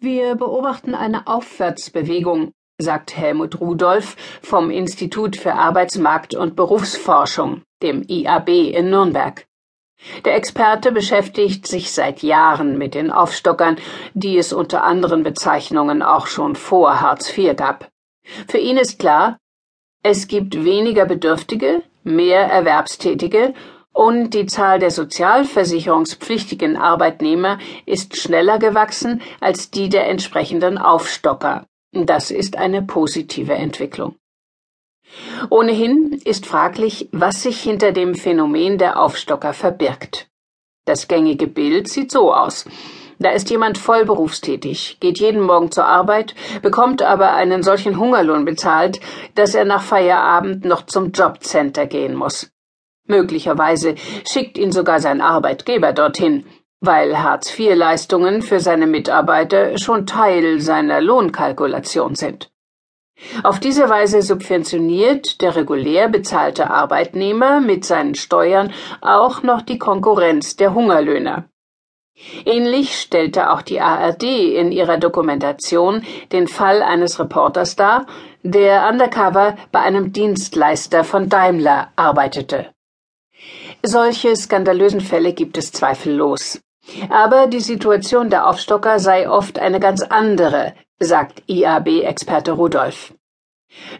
Wir beobachten eine Aufwärtsbewegung, sagt Helmut Rudolph vom Institut für Arbeitsmarkt und Berufsforschung, dem IAB in Nürnberg. Der Experte beschäftigt sich seit Jahren mit den Aufstockern, die es unter anderen Bezeichnungen auch schon vor Hartz IV gab. Für ihn ist klar, es gibt weniger Bedürftige, mehr Erwerbstätige und die Zahl der sozialversicherungspflichtigen Arbeitnehmer ist schneller gewachsen als die der entsprechenden Aufstocker. Das ist eine positive Entwicklung. Ohnehin ist fraglich, was sich hinter dem Phänomen der Aufstocker verbirgt. Das gängige Bild sieht so aus. Da ist jemand voll berufstätig, geht jeden Morgen zur Arbeit, bekommt aber einen solchen Hungerlohn bezahlt, dass er nach Feierabend noch zum Jobcenter gehen muss. Möglicherweise schickt ihn sogar sein Arbeitgeber dorthin, weil Hartz-IV-Leistungen für seine Mitarbeiter schon Teil seiner Lohnkalkulation sind. Auf diese Weise subventioniert der regulär bezahlte Arbeitnehmer mit seinen Steuern auch noch die Konkurrenz der Hungerlöhner. Ähnlich stellte auch die ARD in ihrer Dokumentation den Fall eines Reporters dar, der undercover bei einem Dienstleister von Daimler arbeitete. Solche skandalösen Fälle gibt es zweifellos. Aber die Situation der Aufstocker sei oft eine ganz andere, sagt IAB-Experte Rudolf.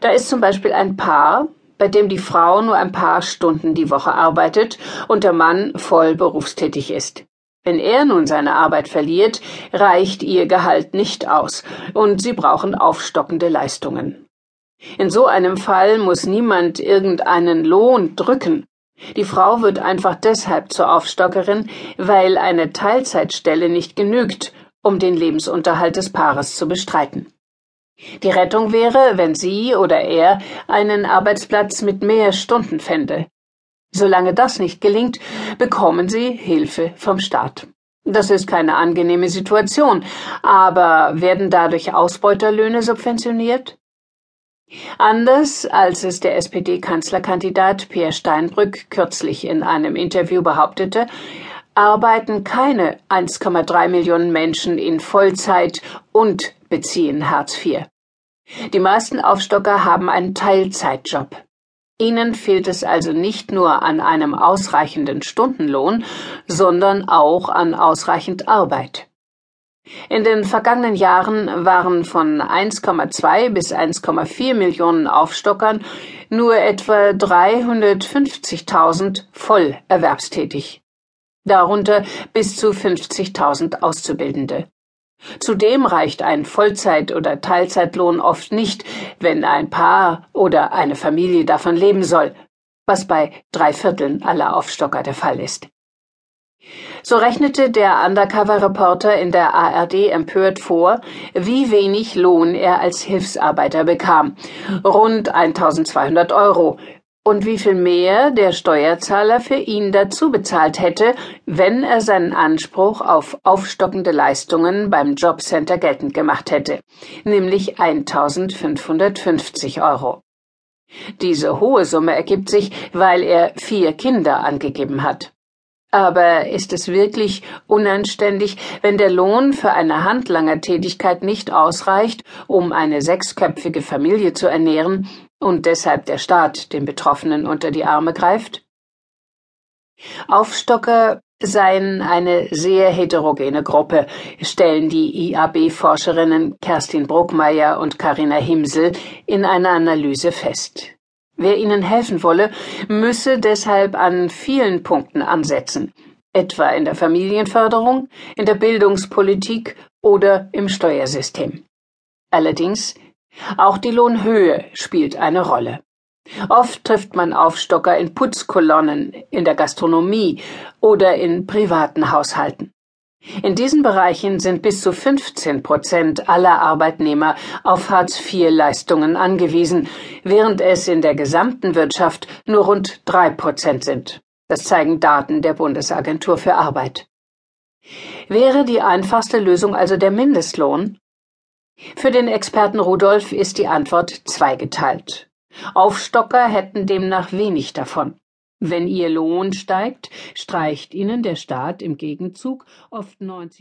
Da ist zum Beispiel ein Paar, bei dem die Frau nur ein paar Stunden die Woche arbeitet und der Mann voll berufstätig ist. Wenn er nun seine Arbeit verliert, reicht ihr Gehalt nicht aus, und sie brauchen aufstockende Leistungen. In so einem Fall muss niemand irgendeinen Lohn drücken, die Frau wird einfach deshalb zur Aufstockerin, weil eine Teilzeitstelle nicht genügt, um den Lebensunterhalt des Paares zu bestreiten. Die Rettung wäre, wenn sie oder er einen Arbeitsplatz mit mehr Stunden fände. Solange das nicht gelingt, bekommen sie Hilfe vom Staat. Das ist keine angenehme Situation, aber werden dadurch Ausbeuterlöhne subventioniert? Anders als es der SPD-Kanzlerkandidat Peer Steinbrück kürzlich in einem Interview behauptete, arbeiten keine 1,3 Millionen Menschen in Vollzeit und beziehen Hartz IV. Die meisten Aufstocker haben einen Teilzeitjob. Ihnen fehlt es also nicht nur an einem ausreichenden Stundenlohn, sondern auch an ausreichend Arbeit. In den vergangenen Jahren waren von 1,2 bis 1,4 Millionen Aufstockern nur etwa 350.000 voll erwerbstätig. Darunter bis zu 50.000 Auszubildende. Zudem reicht ein Vollzeit- oder Teilzeitlohn oft nicht, wenn ein Paar oder eine Familie davon leben soll, was bei drei Vierteln aller Aufstocker der Fall ist. So rechnete der Undercover-Reporter in der ARD empört vor, wie wenig Lohn er als Hilfsarbeiter bekam. Rund 1200 Euro. Und wie viel mehr der Steuerzahler für ihn dazu bezahlt hätte, wenn er seinen Anspruch auf aufstockende Leistungen beim Jobcenter geltend gemacht hätte, nämlich 1550 Euro. Diese hohe Summe ergibt sich, weil er vier Kinder angegeben hat. Aber ist es wirklich unanständig, wenn der Lohn für eine Handlangertätigkeit nicht ausreicht, um eine sechsköpfige Familie zu ernähren und deshalb der Staat den Betroffenen unter die Arme greift? Aufstocker seien eine sehr heterogene Gruppe, stellen die IAB-Forscherinnen Kerstin Bruckmeier und Karina Himsel in einer Analyse fest. Wer ihnen helfen wolle, müsse deshalb an vielen Punkten ansetzen, etwa in der Familienförderung, in der Bildungspolitik oder im Steuersystem. Allerdings, auch die Lohnhöhe spielt eine Rolle. Oft trifft man Aufstocker in Putzkolonnen, in der Gastronomie oder in privaten Haushalten. In diesen Bereichen sind bis zu 15 Prozent aller Arbeitnehmer auf Hartz-IV-Leistungen angewiesen, während es in der gesamten Wirtschaft nur rund drei Prozent sind. Das zeigen Daten der Bundesagentur für Arbeit. Wäre die einfachste Lösung also der Mindestlohn? Für den Experten Rudolf ist die Antwort zweigeteilt. Aufstocker hätten demnach wenig davon. Wenn ihr Lohn steigt, streicht ihnen der Staat im Gegenzug oft 90